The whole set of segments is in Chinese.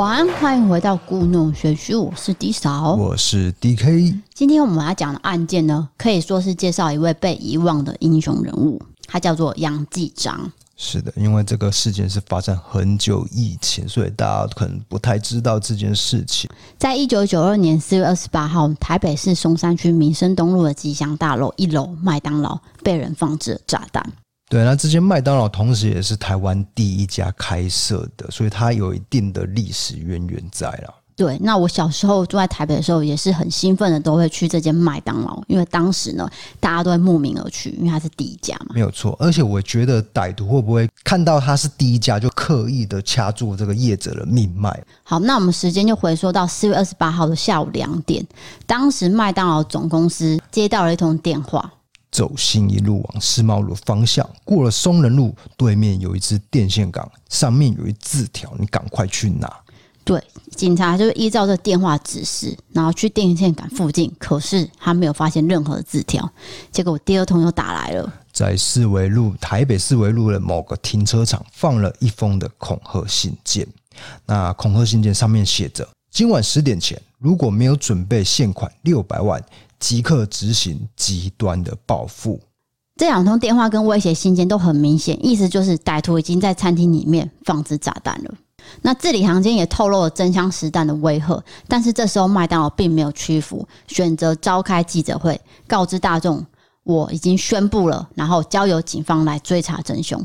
晚安，欢迎回到故弄玄虚，我是 D 嫂，我是 DK。今天我们要讲的案件呢，可以说是介绍一位被遗忘的英雄人物，他叫做杨继章。是的，因为这个事件是发生很久以前，所以大家可能不太知道这件事情。在一九九二年四月二十八号，台北市松山区民生东路的吉祥大楼一楼麦当劳被人放置了炸弹。对，那这间麦当劳同时也是台湾第一家开设的，所以它有一定的历史渊源在了。对，那我小时候住在台北的时候，也是很兴奋的，都会去这间麦当劳，因为当时呢，大家都会慕名而去，因为它是第一家嘛。没有错，而且我觉得歹徒会不会看到它是第一家，就刻意的掐住这个业者的命脉？好，那我们时间就回溯到四月二十八号的下午两点，当时麦当劳总公司接到了一通电话，走新一路往世贸路方向，过了松仁路对面有一支电线杆，上面有一字条，你赶快去拿。对，警察就依照这电话指示，然后去电线杆附近，可是他没有发现任何的字条。结果第二通又打来了，在四维路台北四维路的某个停车场放了一封的恐吓信件。那恐吓信件上面写着：今晚十点前如果没有准备现款六百万，即刻执行极端的报复。这两通电话跟威胁信件都很明显，意思就是歹徒已经在餐厅里面放置炸弹了。那字里行间也透露了真枪实弹的威吓，但是这时候麦当劳并没有屈服，选择召开记者会，告知大众我已经宣布了，然后交由警方来追查真凶。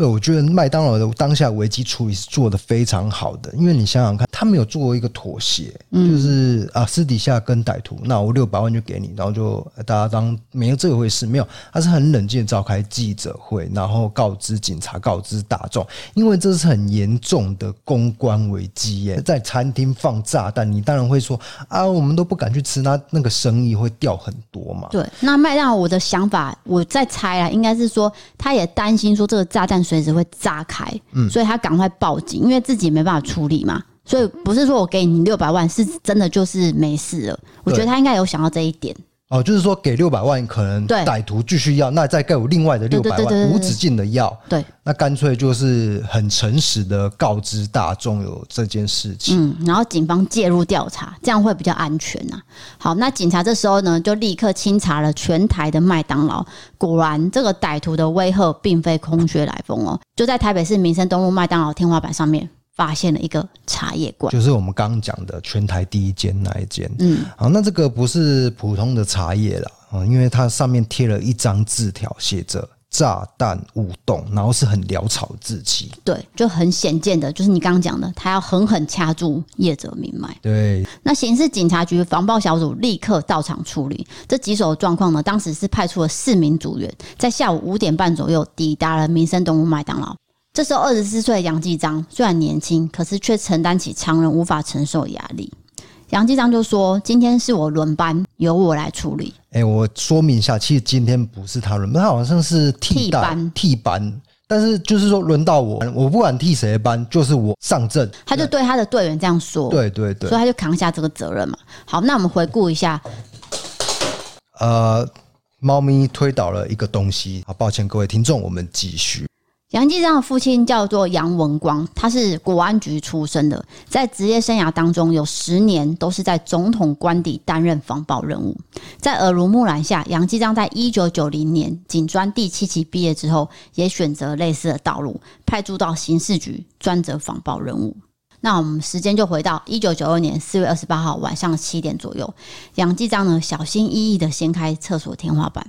对，我觉得麦当劳的当下危机处理是做的非常好的，因为你想想看，他没有做一个妥协，就是啊，私底下跟歹徒，那我六百万就给你，然后就大家当没有这回事，没有，他是很冷静召开记者会，然后告知警察，告知大众，因为这是很严重的公关危机耶，在餐厅放炸弹，你当然会说啊，我们都不敢去吃，那那个生意会掉很多嘛。对，那麦当劳我的想法，我在猜啊，应该是说他也担心说这个炸弹。随时会炸开，所以他赶快报警，因为自己没办法处理嘛，所以不是说我给你六百万，是真的就是没事了。我觉得他应该有想到这一点。哦，就是说给六百万，可能歹徒继续要，那再给我另外的六百万，无止境的要。对，那干脆就是很诚实的告知大众有这件事情。嗯，然后警方介入调查，这样会比较安全呐。好，那警察这时候呢，就立刻清查了全台的麦当劳，果然这个歹徒的威吓并非空穴来风哦，就在台北市民生东路麦当劳天花板上面。发现了一个茶叶罐，就是我们刚刚讲的全台第一间那一间。嗯，好，那这个不是普通的茶叶了啊，因为它上面贴了一张字条，写着“炸弹勿动”，然后是很潦草的字迹。对，就很显见的，就是你刚刚讲的，他要狠狠掐住业者命脉。对，那刑事警察局防暴小组立刻到场处理这棘手的状况呢。当时是派出了四名组员，在下午五点半左右抵达了民生东路麦当劳。这时候，二十四岁的杨继章虽然年轻，可是却承担起常人无法承受的压力。杨继章就说：“今天是我轮班，由我来处理。”哎，我说明一下，其实今天不是他轮班，他好像是替班替班。但是就是说，轮到我，我不管替谁的班，就是我上阵。他就对他的队员这样说：“对对对。”所以他就扛下这个责任嘛。好，那我们回顾一下。呃，猫咪推倒了一个东西。好，抱歉各位听众，我们继续。杨继章的父亲叫做杨文光，他是国安局出身的，在职业生涯当中有十年都是在总统官邸担任防暴任务。在耳濡目染下，杨继章在一九九零年警专第七期毕业之后，也选择类似的道路，派驻到刑事局专责防暴任务。那我们时间就回到一九九二年四月二十八号晚上七点左右，杨继章呢小心翼翼的掀开厕所天花板。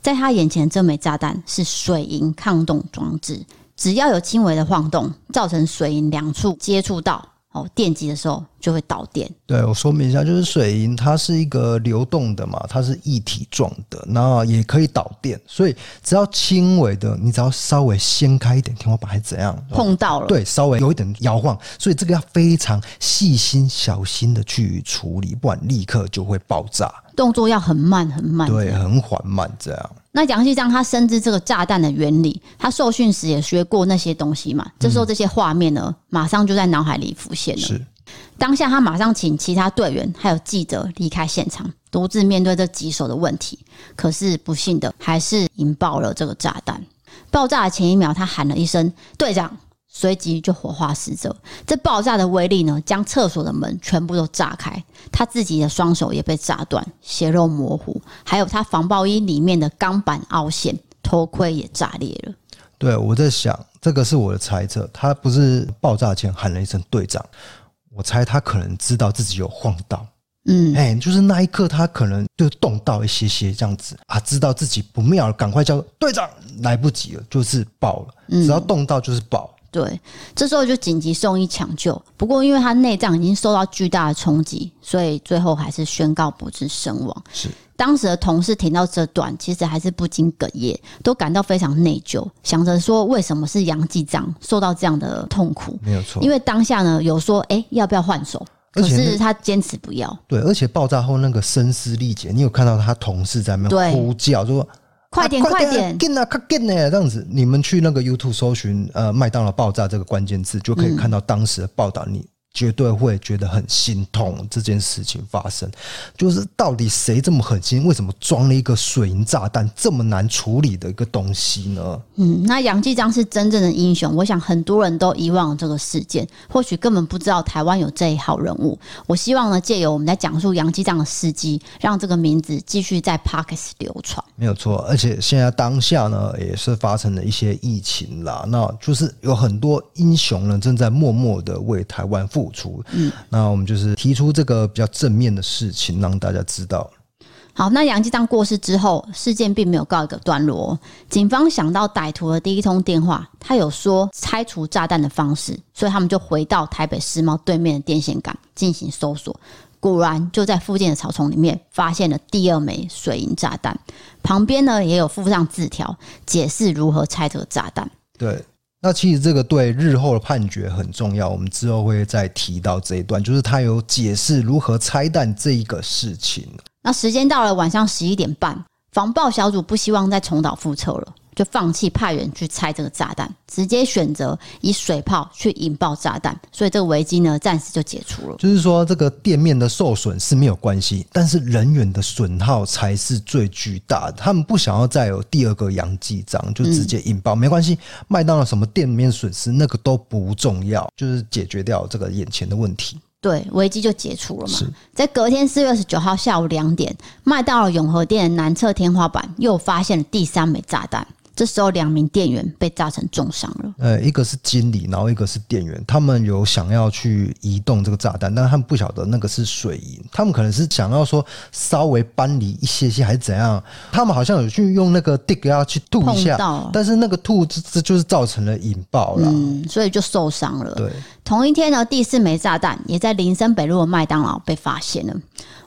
在他眼前，这枚炸弹是水银抗冻装置，只要有轻微的晃动，造成水银两处接触到哦电极的时候，就会导电。对，我说明一下，就是水银它是一个流动的嘛，它是一体状的，那也可以导电，所以只要轻微的，你只要稍微掀开一点天花板还是怎样，碰到了，对，稍微有一点摇晃，所以这个要非常细心小心的去处理，不然立刻就会爆炸。动作要很慢很慢，对，很缓慢这样。那杨继章他深知这个炸弹的原理，他受训时也学过那些东西嘛。这时候这些画面呢，马上就在脑海里浮现了。是。当下，他马上请其他队员还有记者离开现场，独自面对这棘手的问题。可是不幸的，还是引爆了这个炸弹。爆炸的前一秒，他喊了一声：“队长，随即就火化死者。这爆炸的威力呢，将厕所的门全部都炸开，他自己的双手也被炸断，血肉模糊，还有他防爆衣里面的钢板凹陷，头盔也炸裂了。对，我在想，这个是我的猜测，他不是爆炸前喊了一声队长，我猜他可能知道自己有晃到。嗯，哎、欸，就是那一刻，他可能就动到一些些这样子啊，知道自己不妙了，赶快叫队长，来不及了，就是爆了。只要动到就是爆。嗯、对，这时候就紧急送医抢救。不过，因为他内脏已经受到巨大的冲击，所以最后还是宣告不治身亡。是，当时的同事听到这段，其实还是不禁哽咽，都感到非常内疚，想着说为什么是杨继章受到这样的痛苦？没有错，因为当下呢有说，哎、欸，要不要换手？可是他坚持不要。对，而且爆炸后那个声嘶力竭，你有看到他同事在那边呼叫，说：“快点，快点，进啊，快进呢！”这样子，你们去那个 YouTube 搜寻“呃麦当劳爆炸”这个关键字，就可以看到当时的报道。你。绝对会觉得很心痛，这件事情发生，就是到底谁这么狠心？为什么装了一个水银炸弹这么难处理的一个东西呢？嗯，那杨继章是真正的英雄，我想很多人都遗忘了这个事件，或许根本不知道台湾有这一号人物。我希望呢，借由我们在讲述杨继章的事迹，让这个名字继续在 Podcast 流传。没有错，而且现在当下呢，也是发生了一些疫情啦，那就是有很多英雄呢，正在默默的为台湾付出，嗯，那我们就是提出这个比较正面的事情，让大家知道。好，那杨继章过世之后，事件并没有告一个段落。警方想到歹徒的第一通电话，他有说拆除炸弹的方式，所以他们就回到台北世贸对面的电线杆进行搜索。果然就在附近的草丛里面发现了第二枚水银炸弹，旁边呢也有附上字条，解释如何拆这个炸弹。对。那其实这个对日后的判决很重要，我们之后会再提到这一段，就是他有解释如何拆弹这一个事情。那时间到了晚上十一点半，防爆小组不希望再重蹈覆辙了。就放弃派人去拆这个炸弹，直接选择以水炮去引爆炸弹，所以这个危机呢暂时就解除了。就是说，这个店面的受损是没有关系，但是人员的损耗才是最巨大的。他们不想要再有第二个杨记章，就直接引爆，嗯、没关系。麦当劳什么店面损失那个都不重要，就是解决掉这个眼前的问题。对，危机就解除了嘛。在隔天四月二十九号下午两点，麦当劳永和店的南侧天花板又发现了第三枚炸弹。这时候，两名店员被炸成重伤了。呃，一个是经理，然后一个是店员。他们有想要去移动这个炸弹，但他们不晓得那个是水银。他们可能是想要说稍微搬离一些些，还是怎样？他们好像有去用那个 dig 要去吐一下，但是那个吐这这就是造成了引爆了，嗯，所以就受伤了。对，同一天呢，第四枚炸弹也在林森北路的麦当劳被发现了。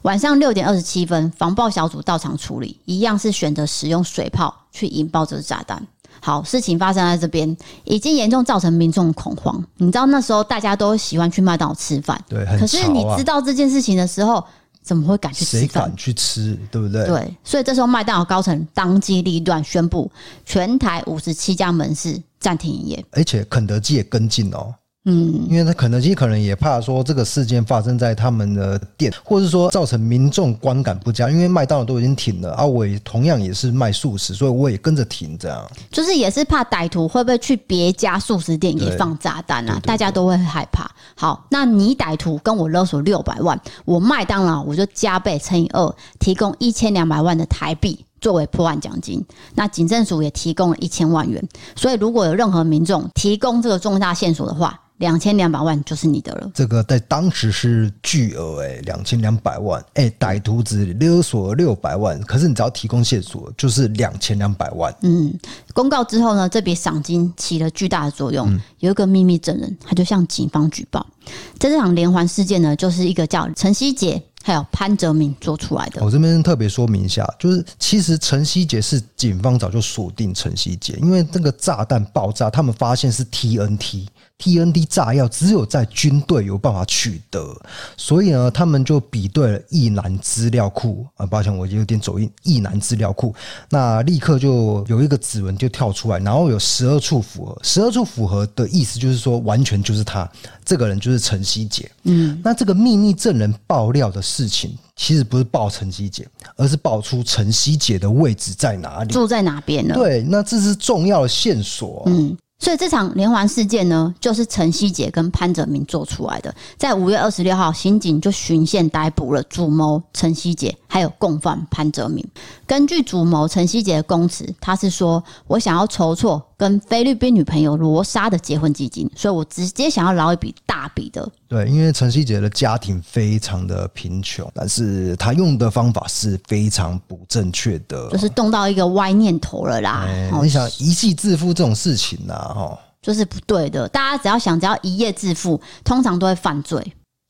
晚上六点二十七分，防爆小组到场处理，一样是选择使用水炮去引爆这个炸弹。好，事情发生在这边，已经严重造成民众恐慌。你知道那时候大家都喜欢去麦当劳吃饭，对。可是你知道这件事情的时候，怎么会敢去吃？谁敢去吃？对不对？对，所以这时候麦当劳高层当机立断，宣布全台五十七家门市暂停营业，而且肯德基也跟进哦。嗯，因为他肯德基可能也怕说这个事件发生在他们的店，或者是说造成民众观感不佳。因为麦当劳都已经停了，啊，我也同样也是卖素食，所以我也跟着停，这样。就是也是怕歹徒会不会去别家素食店也放炸弹啊？大家都会害怕。好，那你歹徒跟我勒索六百万，我麦当劳我就加倍乘以二，提供一千两百万的台币作为破案奖金。那警政署也提供了一千万元。所以如果有任何民众提供这个重大线索的话，两千两百万就是你的了，这个在当时是巨额哎，两千两百万哎，歹徒只勒索六百万，可是你只要提供线索，就是两千两百万。嗯，公告之后呢，这笔赏金起了巨大的作用。有一个秘密证人，他就向警方举报，在这场连环事件呢，就是一个叫陈希杰还有潘哲明做出来的。我这边特别说明一下，就是其实陈希杰是警方早就锁定陈希杰，因为那个炸弹爆炸，他们发现是 TNT。TNT 炸药只有在军队有办法取得，所以呢，他们就比对了役男资料库啊，抱歉，我有点走音。役男资料库，那立刻就有一个指纹就跳出来，然后有十二处符合，十二处符合的意思就是说，完全就是他这个人就是陈希杰。嗯，那这个秘密证人爆料的事情，其实不是爆陈希姐，而是爆出陈希姐的位置在哪里，住在哪边呢？对，那这是重要的线索。嗯。所以这场连环事件呢，就是陈希杰跟潘泽明做出来的。在五月二十六号，刑警就循线逮捕了主谋陈希杰，还有共犯潘泽明。根据主谋陈希杰的供词，他是说：“我想要筹措跟菲律宾女朋友罗莎的结婚基金，所以我直接想要捞一笔大笔的。”对，因为陈希杰的家庭非常的贫穷，但是他用的方法是非常不正确的，就是动到一个歪念头了啦。欸、你想一夕致富这种事情呢、啊？哈。就是不对的。大家只要想，只要一夜致富，通常都会犯罪。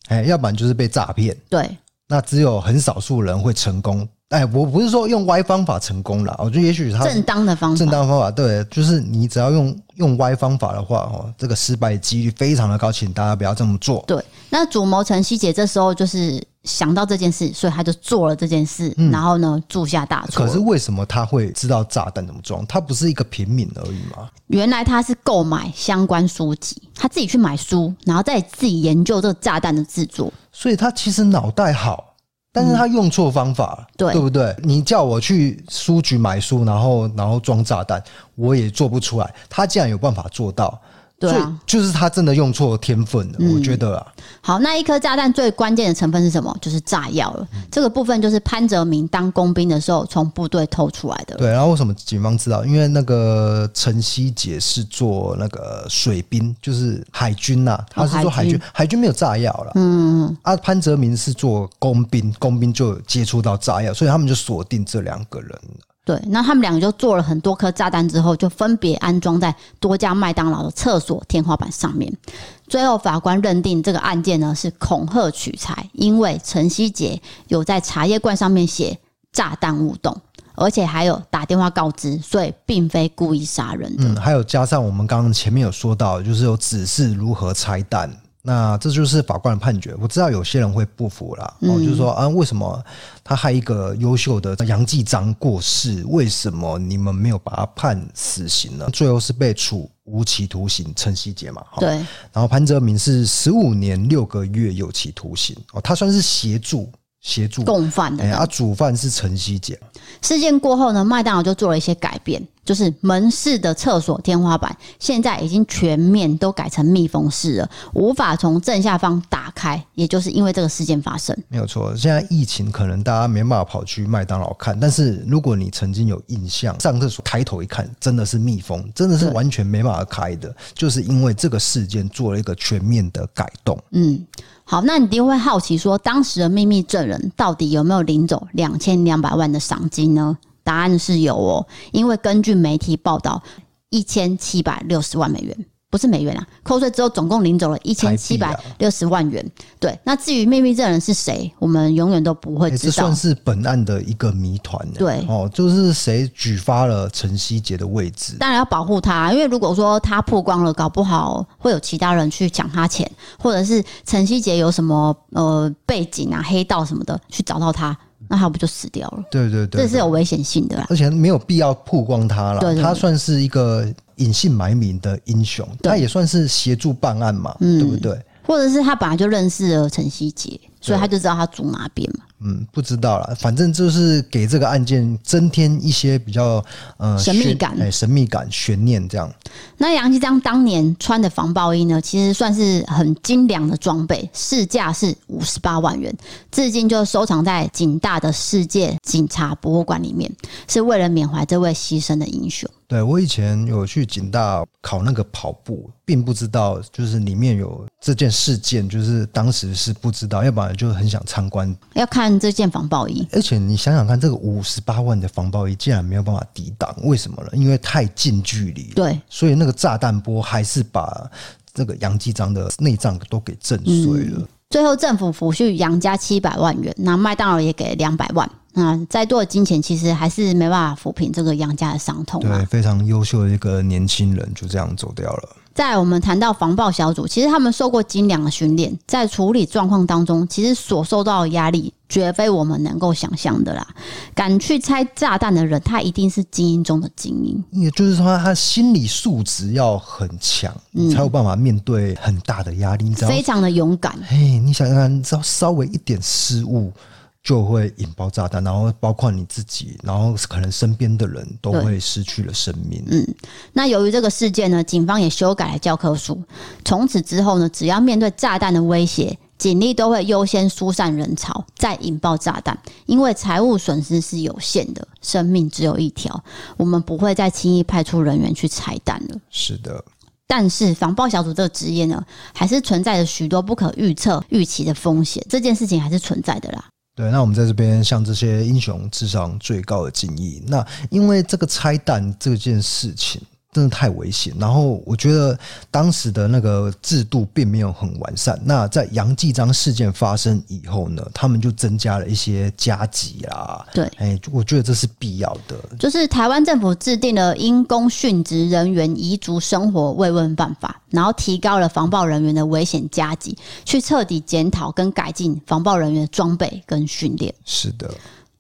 哎，要不然就是被诈骗。对，那只有很少数人会成功。哎，我不是说用歪方法成功了，我觉得也许他正当的方法，正当的方法，对，就是你只要用用歪方法的话，哦，这个失败几率非常的高，请大家不要这么做。对，那主谋陈希姐这时候就是想到这件事，所以他就做了这件事，嗯、然后呢，铸下大错。可是为什么他会知道炸弹怎么装？他不是一个平民而已吗？原来他是购买相关书籍，他自己去买书，然后再自己研究这个炸弹的制作，所以他其实脑袋好。但是他用错方法，嗯，对，对不对？你叫我去书局买书，然后然后装炸弹，我也做不出来。他竟然有办法做到。对啊，就是他真的用错天分了，嗯，我觉得啊。好，那一颗炸弹最关键的成分是什么？就是炸药了。嗯。这个部分就是潘哲明当工兵的时候从部队偷出来的。对，然后为什么警方知道？因为那个陈希杰是做那个水兵，就是海军呐，他是做海军，哦，海军，海军没有炸药了。嗯，啊，潘哲明是做工兵，工兵就接触到炸药，所以他们就锁定这两个人。对，那他们两个就做了很多颗炸弹之后，就分别安装在多家麦当劳的厕所天花板上面。最后法官认定这个案件呢是恐吓取财，因为陈希杰有在茶叶罐上面写“炸弹勿动”，而且还有打电话告知，所以并非故意杀人的。嗯，还有加上我们刚刚前面有说到，就是有指示如何拆弹。那这就是法官的判决。我知道有些人会不服啦，哦，就是说啊，为什么他害一个优秀的杨继章过世，为什么你们没有把他判死刑呢？最后是被处无期徒刑，陈希杰嘛，对。然后潘哲明是十五年六个月有期徒刑，哦，他算是协助。协助共犯的，啊，主犯是陈希姐。事件过后呢，麦当劳就做了一些改变，就是门市的厕所天花板现在已经全面都改成密封式了，无法从正下方打开。也就是因为这个事件发生，没有错。现在疫情可能大家没办法跑去麦当劳看，但是如果你曾经有印象，上厕所抬头一看，真的是密封，真的是完全没办法开的，就是因为这个事件做了一个全面的改动。嗯。好，那你一定会好奇说，当时的秘密证人到底有没有领走两千两百万的赏金呢？答案是有哦，因为根据媒体报道，一千七百六十万美元。不是美元啊，扣税之后总共领走了一千七百六十万元。对，那至于秘密证人是谁，我们永远都不会知道。这算是本案的一个谜团。对，哦，就是谁举发了陈希杰的位置？当然要保护他，因为如果说他曝光了，搞不好会有其他人去抢他钱，或者是陈希杰有什么呃背景啊、黑道什么的去找到他，那他不就死掉了？对对对，对，这是有危险性的啦，而且没有必要曝光他了。他算是一个。隐姓埋名的英雄，他也算是协助办案嘛，对不对？或者是他本来就认识了陈希杰，所以他就知道他住哪边嘛。嗯，不知道了，反正就是给这个案件增添一些比较呃神秘感，哎，神秘感、悬念这样。那杨继章当年穿的防爆衣呢，其实算是很精良的装备，市价是五十八万元，至今就收藏在警大的世界警察博物馆里面，是为了缅怀这位牺牲的英雄。对，我以前有去警大考那个跑步，并不知道就是里面有这件事件，就是当时是不知道，要不然就很想参观，要看这件防爆衣。而且你想想看，这个五十八万的防爆衣竟然没有办法抵挡，为什么呢？因为太近距离，对，所以那个炸弹波还是把这个杨继章的内脏都给震碎了。嗯。最后政府抚恤杨家七百万元，那麦当劳也给两百万。那再多的金钱，其实还是没办法抚平这个杨家的伤痛。对，非常优秀的一个年轻人就这样走掉了。在我们谈到防爆小组，其实他们受过精良的训练，在处理状况当中，其实所受到的压力绝非我们能够想象的啦。敢去拆炸弹的人，他一定是精英中的精英。也就是说，他心理素质要很强，你才有办法面对很大的压力。非常的勇敢。嘿，你想想看，只要稍微一点失误。就会引爆炸弹，然后包括你自己，然后可能身边的人都会失去了生命。嗯，那由于这个事件呢，警方也修改了教科书，从此之后呢，只要面对炸弹的威胁，警力都会优先疏散人潮，再引爆炸弹，因为财务损失是有限的，生命只有一条，我们不会再轻易派出人员去拆弹了。是的。但是防爆小组这个职业呢，还是存在着许多不可预测、预期的风险。这件事情还是存在的啦。对，那我们在这边向这些英雄致上最高的敬意。那因为这个拆弹这件事情。真的太危险，然后我觉得当时的那个制度并没有很完善。那在杨继章事件发生以后呢，他们就增加了一些加急啦。对，哎，我觉得这是必要的。就是台湾政府制定了因公殉职人员遗族生活慰问办法，然后提高了防暴人员的危险加级，去彻底检讨跟改进防暴人员的装备跟训练。是的，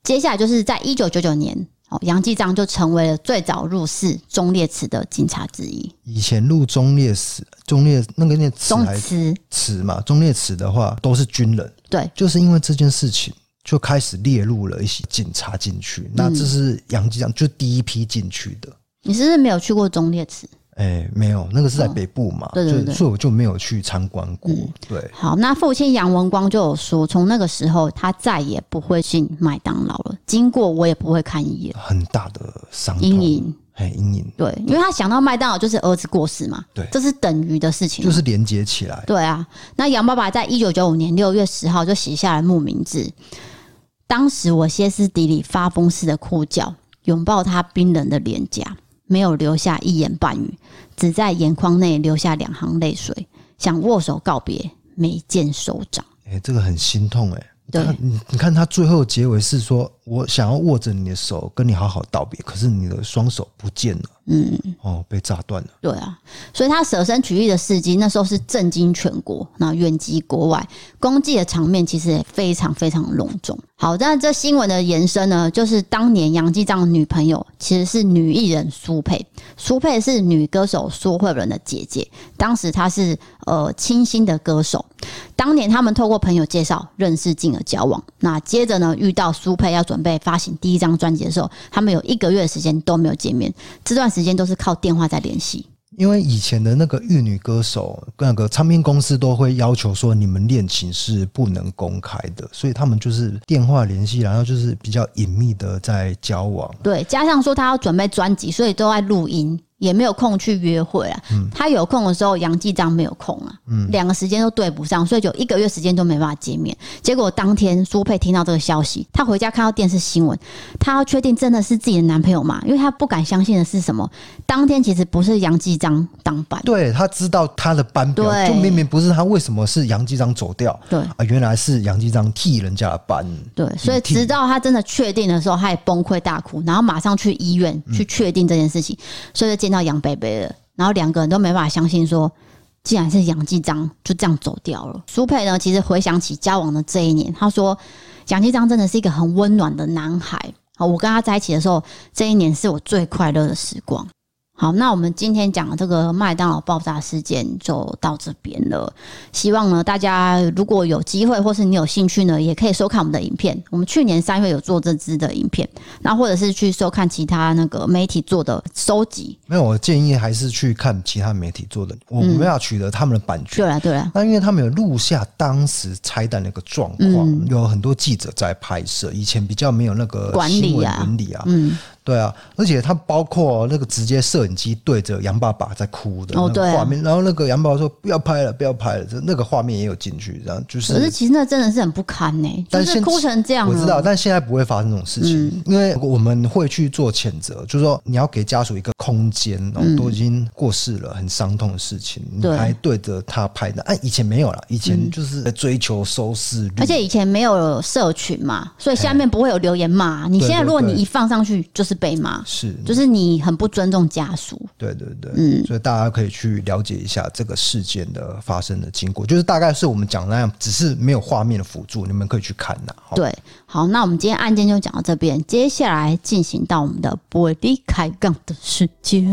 接下来就是在一九九九年。哦，杨继章就成为了最早入室忠烈祠的警察之一。以前入忠烈祠，忠烈那个念忠祠祠嘛，忠烈祠的话都是军人。对，就是因为这件事情，就开始列入了一些警察进去。嗯、那这是杨继章就第一批进去的。你是不是没有去过忠烈祠？哎、欸，没有，那个是在北部嘛，哦、对对对，所以我就没有去参观过。嗯、对，好，那父亲杨文光就有说，从那个时候他再也不会进麦当劳了，经过我也不会看一眼。很大的伤阴影，哎，阴影。对，因为他想到麦当劳就是儿子过世嘛，对，这是等于的事情，就是连接起来。对啊，那杨爸爸在一九九五年六月十号就写下了墓铭志，当时我歇斯底里发疯似的哭叫，拥抱他冰冷的脸颊。没有留下一言半语，只在眼眶内留下两行泪水，想握手告别，没见手掌。哎、欸，这个很心痛哎、欸。对，你你看他最后结尾是说，我想要握着你的手，跟你好好道别，可是你的双手不见了。嗯，哦，被炸断了。对啊，所以他舍身取义的事迹，那时候是震惊全国，那远及国外，公祭的场面其实也非常非常隆重。好，那这新闻的延伸呢，就是当年杨继章的女朋友其实是女艺人苏佩，苏佩是女歌手苏慧伦的姐姐，当时她是呃清新的歌手，当年他们透过朋友介绍认识，进而交往。那接着呢，遇到苏佩要准备发行第一张专辑的时候，他们有一个月的时间都没有见面，这段时间都是靠电话在联系。因为以前的那个玉女歌手，那个唱片公司都会要求说，你们恋情是不能公开的，所以他们就是电话联系，然后就是比较隐秘的在交往。对，加上说他要准备专辑，所以都在录音。也没有空去约会啊。嗯、他有空的时候，杨继章没有空啊。嗯，两个时间都对不上，所以就一个月时间都没办法见面。结果当天苏佩听到这个消息，她回家看到电视新闻，她要确定真的是自己的男朋友嘛？因为她不敢相信的是什么？当天其实不是杨继章当班，对，他知道他的班表，对就明明不是他，为什么是杨继章走掉？对啊，原来是杨继章替人家的班。对，所以直到他真的确定的时候，他也崩溃大哭，然后马上去医院去确定这件事情，嗯、所以就见到杨贝贝了，然后两个人都没办法相信，说既然是杨继章就这样走掉了。苏佩呢，其实回想起交往的这一年，他说杨继章真的是一个很温暖的男孩。好，我跟他在一起的时候，这一年是我最快乐的时光。好，那我们今天讲的这个麦当劳爆炸事件就到这边了。希望呢，大家如果有机会或是你有兴趣呢，也可以收看我们的影片。我们去年三月有做这支的影片，那或者是去收看其他那个媒体做的收集。没有，我建议还是去看其他媒体做的。我们要取得他们的版权。对啊、嗯，对啊。那因为他们有录下当时拆弹那个状况，嗯、有很多记者在拍摄。以前比较没有那个管理啊，伦理啊，嗯。对啊，而且他包括那个直接摄影机对着杨爸爸在哭的那个画面，然后那个杨爸爸说不要拍了，不要拍了，这那个画面也有进去，然后就是。可是其实那真的是很不堪呢，但是哭成这样。我知道，但现在不会发生这种事情，因为我们会去做谴责，就是说你要给家属一个空间，然后都已经过世了，很伤痛的事情，你还对着他拍的。哎，以前没有了，以前就是在追求收视率，而且以前没有社群嘛，所以下面不会有留言骂。你现在如果你一放上去，就是。被骂是，就是你很不尊重家属。对对对，嗯，所以大家可以去了解一下这个事件的发生的经过，就是大概是我们讲的那样，只是没有画面的辅助，你们可以去看呐。对，好，那我们今天案件就讲到这边，接下来进行到我们的玻璃开杠的时间。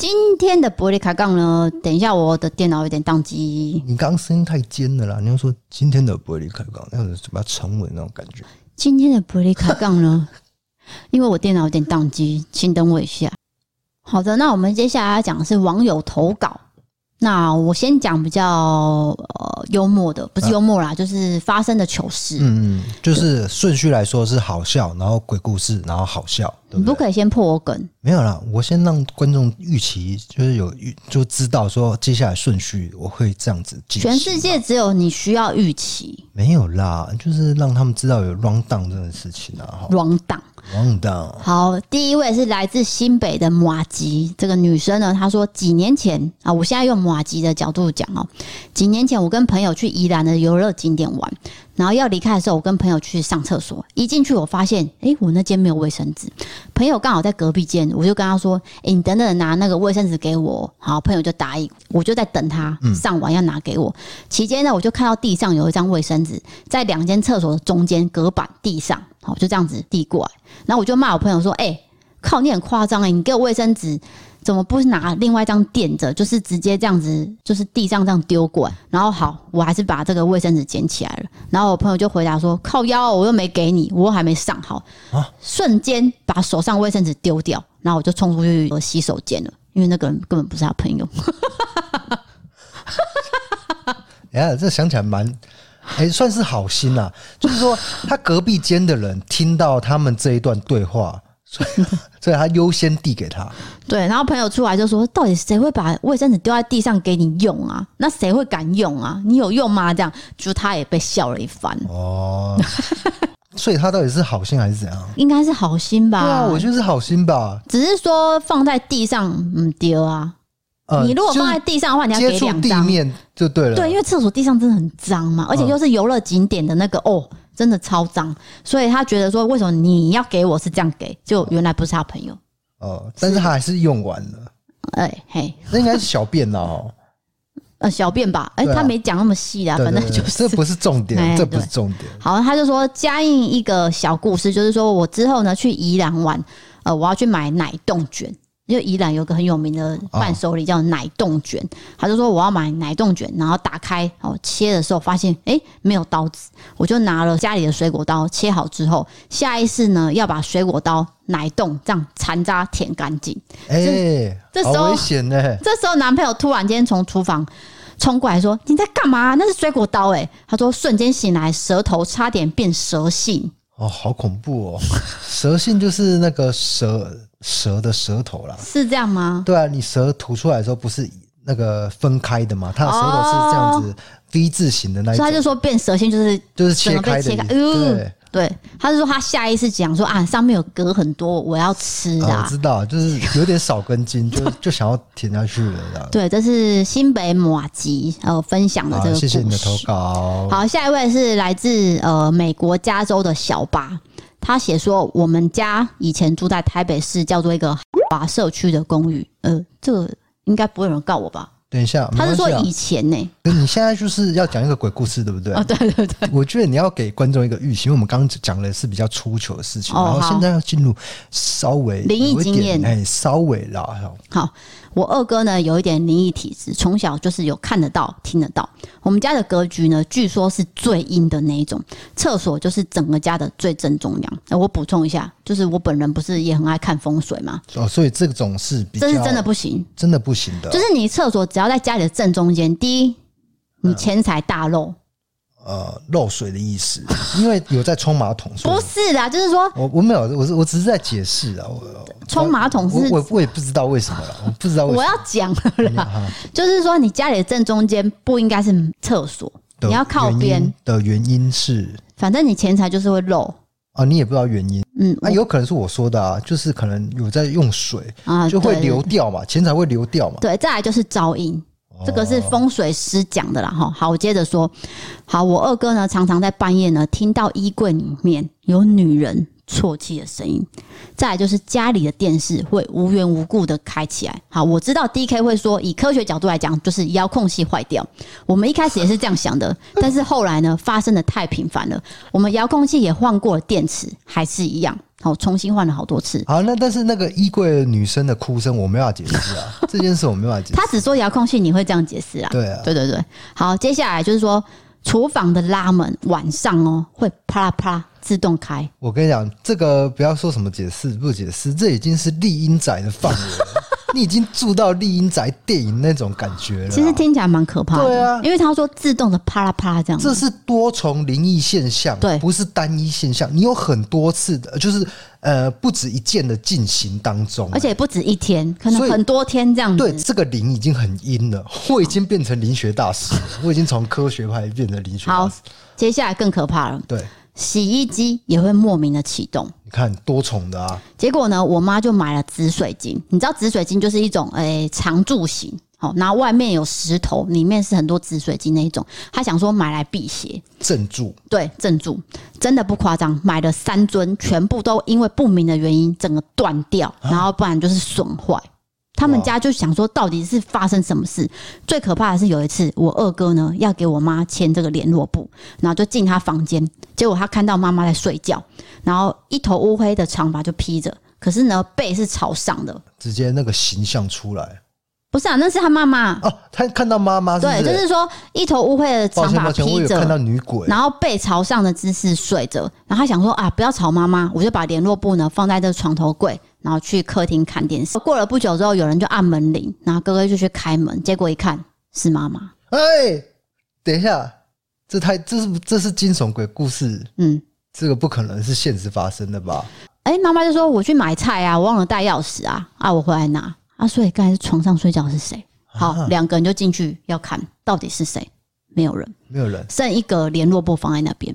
今今天的玻璃卡杠呢？等一下，我的电脑有点宕机。你刚刚声音太尖了啦！你要说今天的玻璃卡杠，那种比较沉稳那种感觉。今天的玻璃卡杠呢？因为我电脑有点宕机，请等我一下。好的，那我们接下来要讲的是网友投稿。那我先讲比较呃幽默的，不是幽默啦，啊、就是发生的糗事。嗯嗯，就是顺序来说是好笑，然后鬼故事，然后好笑。对不对？你不可以先破我梗。没有啦，我先让观众预期，就是有预就知道说接下来顺序我会这样子进。全世界只有你需要预期。没有啦，就是让他们知道有 run down 这件事情啊。run down。好，第一位是来自新北的马吉这个女生呢，她说几年前啊，我现在用马吉的角度讲哦，几年前我跟朋友去宜兰的游乐景点玩。然后要离开的时候，我跟朋友去上厕所，一进去我发现，诶，我那间没有卫生纸。朋友刚好在隔壁间，我就跟他说：“诶，你等等拿那个卫生纸给我。”好，朋友就答应。我就在等他上完要拿给我。嗯、期间呢，我就看到地上有一张卫生纸，在两间厕所的中间隔板地上，好，就这样子递过来。然后我就骂我朋友说：“哎，靠，你很夸张诶，你给我卫生纸。”怎么不是拿另外一张垫着，就是直接这样子，就是地上这样丢过来。然后好，我还是把这个卫生纸捡起来了。然后我朋友就回答说：“靠腰，我又没给你，我又还没上好。”啊！瞬间把手上卫生纸丢掉，然后我就冲出去洗手间了，因为那个人根本不是他朋友。哎 呀，这想起来蛮，哎，算是好心啊。就是说，他隔壁间的人听到他们这一段对话。所以，所以他优先递给他。对，然后朋友出来就说：“到底谁会把卫生纸丢在地上给你用啊？那谁会敢用啊？你有用吗？”这样，就他也被笑了一番。哦，所以他到底是好心还是怎样？应该是好心吧？对啊，我觉得是好心吧。只是说放在地上，嗯，丢啊。呃、你如果放在地上的话，你要给两张。地面就对了。对，因为厕所地上真的很脏嘛，而且又是游乐景点的那个哦。真的超脏，所以他觉得说，为什么你要给我是这样给？就原来不是他朋友哦，但是他还是用完了。哎、欸、嘿，那应该是小便哦，呃，小便吧？哎、欸，他没讲那么细啦，反正就是这不是重点，欸、这不是重点。好，他就说加印一个小故事，就是说我之后呢去宜兰玩，呃，我要去买奶冻卷。因为宜兰有个很有名的伴手礼叫奶冻卷，他就说我要买奶冻卷，然后打开哦切的时候发现哎没有刀子，我就拿了家里的水果刀切好之后，下意识呢要把水果刀奶冻这样残渣舔干净。哎，这时候危险呢。这时候男朋友突然间从厨房冲过来说：“你在干嘛？那是水果刀哎！”他说瞬间醒来，舌头差点变蛇信。哦，好恐怖哦！蛇信就是那个蛇。蛇的舌头啦，是这样吗？对啊，你蛇吐出来的时候不是那个分开的吗？它的舌头是这样子 V 字形的那一种，所以他就说变蛇心就是就是切开的，切开。对对，他是说他下意识讲说啊，上面有隔很多，我要吃啊。我知道，就是有点少根筋，就 就想要舔下去了这样。对，这是新北马吉呃分享的这个。谢谢你的投稿。好，下一位是来自呃美国加州的小八。他写说，我们家以前住在台北市，叫做一个 华社区的公寓。呃，这个应该不会有人告我吧？等一下，啊、他是说以前呢、欸？你现在就是要讲一个鬼故事，对不对？啊、哦，对对对。我觉得你要给观众一个预期，因为我们刚刚讲的是比较出糗的事情，哦、然后现在要进入稍微灵异经验，哎，稍微啦。好。我二哥呢，有一点灵异体质，从小就是有看得到、听得到。我们家的格局呢，据说是最阴的那一种，厕所就是整个家的最正中央。那我补充一下，就是我本人不是也很爱看风水吗？哦，所以这种是比较，这是真的不行，真的不行的。就是你厕所只要在家里的正中间，第一，你钱财大漏。呃，漏水的意思，因为有在冲马桶。不是的，就是说，我我没有，我是我只是在解释啊。我冲马桶是，我我也不知道为什么了，我不知道为什么。我要讲了啦，就是说，你家里的正中间不应该是厕所，你要靠边。的原因是，反正你钱财就是会漏啊，你也不知道原因。嗯，那有可能是我说的啊，就是可能有在用水啊，就会流掉嘛，钱财会流掉嘛。对，再来就是噪音。这个是风水师讲的啦，哈。好，我接着说。好，我二哥呢，常常在半夜呢，听到衣柜里面有女人啜泣的声音。再来就是家里的电视会无缘无故的开起来。好，我知道 DK 会说，以科学角度来讲，就是遥控器坏掉。我们一开始也是这样想的，但是后来呢，发生的太频繁了。我们遥控器也换过了电池，还是一样。好，重新换了好多次。好，那但是那个衣柜女生的哭声，我没办法解释啊。这件事我没办法解释。他只说遥控器，你会这样解释啊？对啊，对对对。好，接下来就是说，厨房的拉门晚上哦会啪啦啪啦自动开。我跟你讲，这个不要说什么解释不解释，这已经是丽音仔的范围了。你已经住到丽英宅电影那种感觉了。其实听起来蛮可怕的。对啊，因为他说自动的啪啦啪啦这样。这是多重灵异现象，对，不是单一现象。你有很多次的，就是呃不止一件的进行当中，而且不止一天，可能很多天这样子。对，这个灵已经很阴了。我已经变成灵学大师了，我已经从科学派变成灵学大师。好，接下来更可怕了。对。洗衣机也会莫名的启动，你看多重的啊！结果呢，我妈就买了紫水晶。你知道紫水晶就是一种诶、欸、长柱形，好，然后外面有石头，里面是很多紫水晶那一种。她想说买来辟邪镇住，对，镇住，真的不夸张，买了三尊，全部都因为不明的原因整个断掉，然后不然就是损坏。他们家就想说，到底是发生什么事？最可怕的是有一次，我二哥呢要给我妈签这个联络簿，然后就进他房间，结果他看到妈妈在睡觉，然后一头乌黑的长发就披着，可是呢背是朝上的，直接那个形象出来。不是啊，那是他妈妈哦，他看到妈妈，对，就是说一头乌黑的长发披着，看到女鬼，然后背朝上的姿势睡着，然后他想说啊，不要吵妈妈，我就把联络簿呢放在这床头柜。然后去客厅看电视。过了不久之后，有人就按门铃，然后哥哥就去开门，结果一看是妈妈。哎，等一下，这太这是这是惊悚鬼故事。嗯，这个不可能是现实发生的吧？哎，妈妈就说我去买菜啊，我忘了带钥匙啊，啊，我回来拿啊。所以刚才床上睡觉是谁？好，两个人就进去要看到底是谁，没有人，没有人，剩一个联络簿放在那边。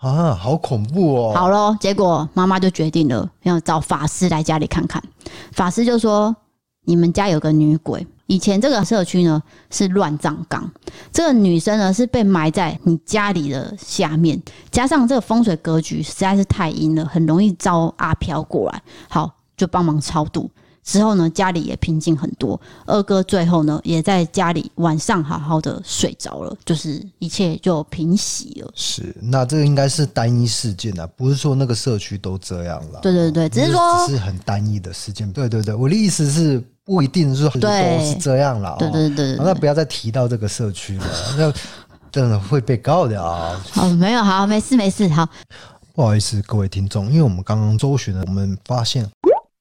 啊，好恐怖哦！好咯，结果妈妈就决定了要找法师来家里看看。法师就说：“你们家有个女鬼，以前这个社区呢是乱葬岗，这个女生呢是被埋在你家里的下面，加上这个风水格局实在是太阴了，很容易招阿飘过来。好，就帮忙超度。”之后呢，家里也平静很多。二哥最后呢，也在家里晚上好好的睡着了，就是一切就平息了。是，那这个应该是单一事件啊，不是说那个社区都这样了。对对对，只是说只是很单一的事件。对对对，我的意思是不一定是很多是这样了。对对对，对，那不要再提到这个社区了，那真的会被告的啊。好，没有，好，没事没事，好。不好意思，各位听众，因为我们刚刚周旋了，我们发现。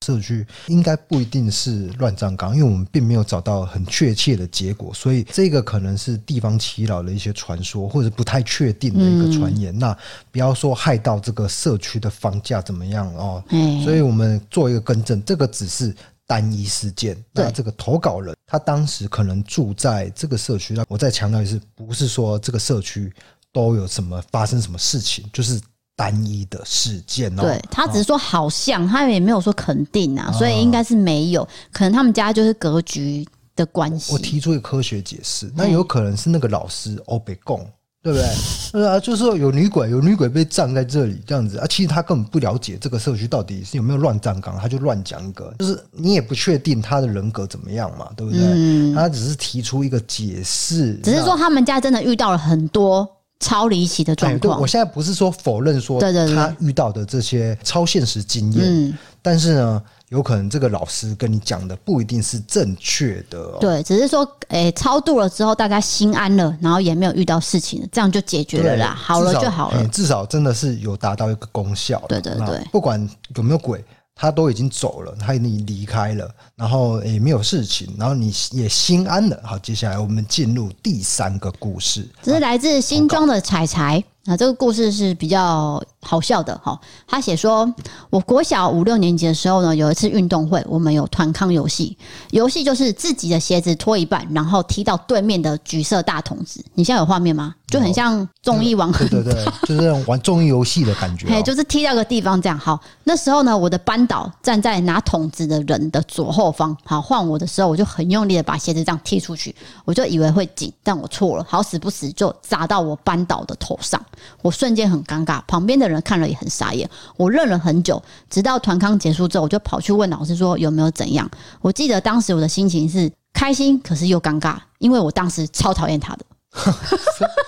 社区应该不一定是乱葬岗，因为我们并没有找到很确切的结果，所以这个可能是地方祈老的一些传说，或者不太确定的一个传言。嗯、那不要说害到这个社区的房价怎么样哦。嗯、所以我们做一个更正，这个只是单一事件。那这个投稿人他当时可能住在这个社区，那我再强调一次，不是说这个社区都有什么发生什么事情，就是。单一的事件哦，对，他只是说好像，他也没有说肯定啊，所以应该是没有，可能他们家就是格局的关系。我提出一个科学解释，那有可能是那个老师欧北贡，对不对？对啊，就是说有女鬼，有女鬼被葬在这里这样子啊，其实他根本不了解这个社区到底是有没有乱葬岗，他就乱讲一个，就是你也不确定他的人格怎么样嘛，对不对？嗯，他只是提出一个解释，只是说他们家真的遇到了很多。超离奇的状况。我现在不是说否认说他遇到的这些超现实经验，嗯，但是呢，有可能这个老师跟你讲的不一定是正确的哦。对，只是说，诶，超度了之后，大家心安了，然后也没有遇到事情，这样就解决了啦，好了就好了。至少真的是有达到一个功效。对对对，不管有没有鬼。他都已经走了，他已经离开了，然后也没有事情，然后你也心安了。好，接下来我们进入第三个故事，这是来自新庄的彩彩。那这个故事是比较好笑的哈。他写说，我国小五六年级的时候呢，有一次运动会，我们有团康游戏，游戏就是自己的鞋子脱一半，然后踢到对面的橘色大筒子。你现在有画面吗？就很像综艺玩很大，对对对，就是那种玩综艺游戏的感觉、哦。嘿，就是踢到个地方这样。好，那时候呢，我的班导站在拿桶子的人的左后方。好，换我的时候，我就很用力的把鞋子这样踢出去，我就以为会紧，但我错了，好死不死就砸到我班导的头上。我瞬间很尴尬，旁边的人看了也很傻眼。我愣了很久，直到团康结束之后，我就跑去问老师说有没有怎样。我记得当时我的心情是开心，可是又尴尬，因为我当时超讨厌他的。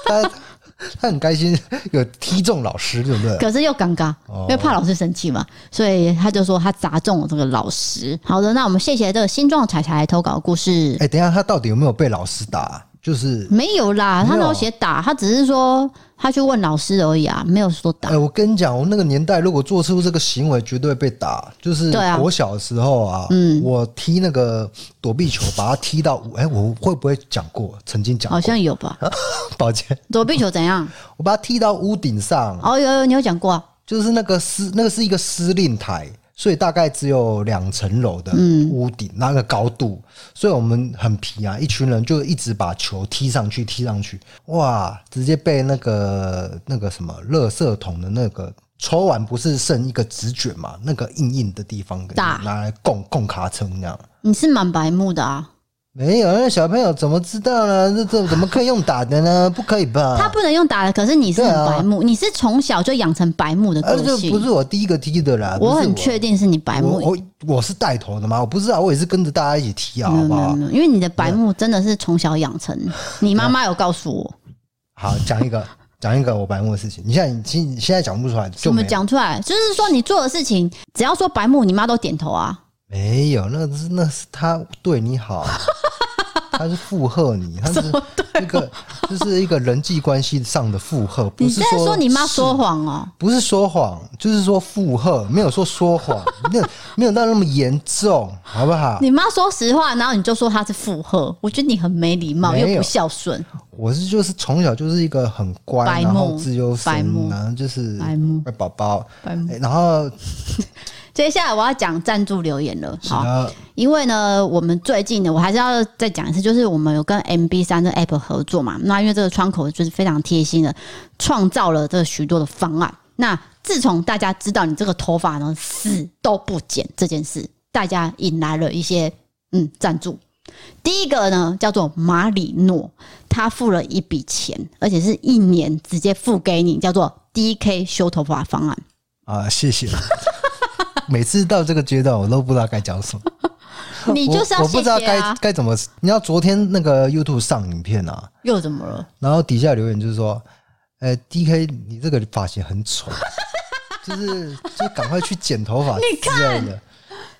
他他很开心有踢中老师，对不对？可是又尴尬，因为怕老师生气嘛，所以他就说他砸中了这个老师。好的，那我们谢谢这个新壮彩彩投稿故事。哎，等一下，他到底有没有被老师打？就是没有啦，他没有写打，他只是说。他去问老师而已啊，没有说打。哎，我跟你讲，我那个年代如果做出这个行为，绝对会被打。就是我小的时候啊，嗯，我踢那个躲避球，把它踢到，哎，我会不会讲过？曾经讲过，好像有吧？抱歉，躲避球怎样？我把它踢到屋顶上。哦，有有，你有讲过啊？就是那个司，那个是一个司令台。所以大概只有两层楼的屋顶那个高度，所以我们很皮啊，一群人就一直把球踢上去，踢上去，哇，直接被那个那个什么垃圾桶的那个抽完不是剩一个纸卷嘛，那个硬硬的地方给拿来供供卡称那样。你是蛮白目的啊。没有，那小朋友怎么知道呢？这这怎么可以用打的呢？不可以吧？他不能用打的，可是你是很白目，啊、你是从小就养成白目的个性。这不是我第一个踢的啦，我，我很确定是你白目。我我，我是带头的吗？我不知道，我也是跟着大家一起踢啊，好不好？因为你的白目真的是从小养成，你妈妈有告诉我。好，讲一个，讲一个我白目的事情。你现在你现在讲不出来，怎么讲出来？就是说你做的事情，只要说白目，你妈都点头啊。没有，那是那是他对你好。他是附和你，他是一个，就是一个人际关系上的附和，不是说，说你妈说谎哦，不是说谎，就是说附和，没有说说谎，没有没有到那么严重，好不好？你妈说实话，然后你就说她是附和，我觉得你很没礼貌又不孝顺。我是就是从小就是一个很乖，然后自由生，然后就是乖宝宝，然后。接下来我要讲赞助留言了，好，因为呢，我们最近呢，我还是要再讲一次，就是我们有跟 MB 三的 App 合作嘛，那因为这个窗口就是非常贴心的，创造了这许多的方案。那自从大家知道你这个头发呢死都不剪这件事，大家引来了一些嗯赞助。第一个呢叫做马里诺，他付了一笔钱，而且是一年直接付给你，叫做 DK 修头发方案啊，谢谢。每次到这个阶段，我都不知道该讲什么。你就是要啊，我不知道该该怎么。你要昨天那个 YouTube 上影片啊，又怎么了？然后底下留言就是说：“哎，DK，你这个发型很丑，就是就赶快去剪头发。”你看，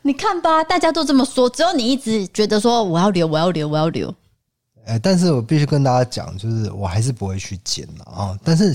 你看吧，大家都这么说，只有你一直觉得说我要留，我要留，我要留。哎，但是我必须跟大家讲，就是我还是不会去剪了啊。但是。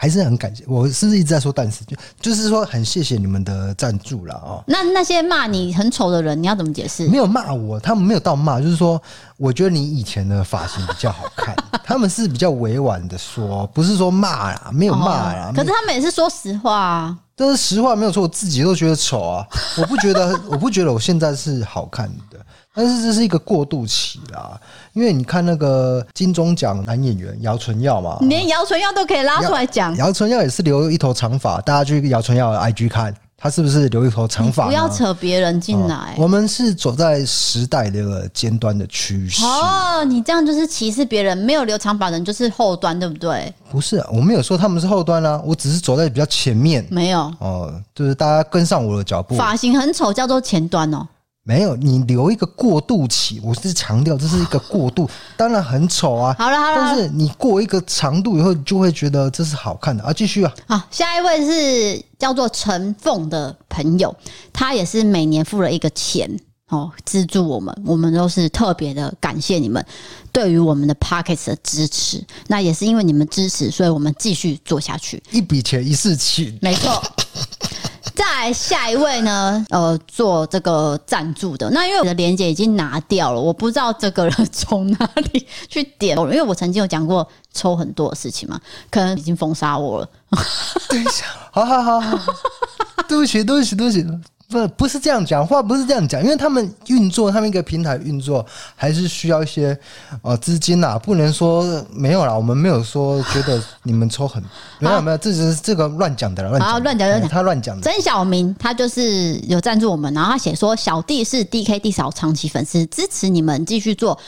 还是很感谢，我是不是一直在说但是，就就是说很谢谢你们的赞助了哦。那那些骂你很丑的人，你要怎么解释？没有骂我，他们没有到骂，就是说我觉得你以前的发型比较好看。他们是比较委婉的说，不是说骂啦，没有骂啦。可是他们也是说实话啊。但是实话没有错，我自己都觉得丑啊。我不觉得，我不觉得我现在是好看的。但是这是一个过渡期啦，因为你看那个金钟奖男演员姚纯耀嘛，连姚纯耀都可以拉出来讲。姚纯耀也是留一头长发，大家去姚纯耀的 IG 看，他是不是留一头长发？不要扯别人进来、哦。我们是走在时代的尖端的趋势。哦，你这样就是歧视别人，没有留长发的人就是后端，对不对？不是，我没有说他们是后端啊，我只是走在比较前面。没有哦，就是大家跟上我的脚步。发型很丑，叫做前端哦。没有，你留一个过渡期，我是强调这是一个过渡，当然很丑啊。好了好了，但是你过一个长度以后，就会觉得这是好看的啊。继续啊，好，下一位是叫做陈凤的朋友，他也是每年付了一个钱哦，资助我们，我们都是特别的感谢你们对于我们的 Pocket 的支持。那也是因为你们支持，所以我们继续做下去。一笔钱一世情，没错。再来下一位呢？呃，做这个赞助的。那因为我的链接已经拿掉了，我不知道这个人从哪里去点。因为我曾经有讲过抽很多的事情嘛，可能已经封杀我了。等一下，好好好好，对不起，对不起，对不起。不不是这样讲话，不是这样讲，因为他们运作，他们一个平台运作还是需要一些呃资金呐，不能说没有啦，我们没有说觉得你们抽很没有没有，这只是这个乱讲的，乱讲乱讲乱讲，他乱讲的。曾小明他就是有赞助我们，然后他写说小弟是 DK 弟嫂长期粉丝，支持你们继续做。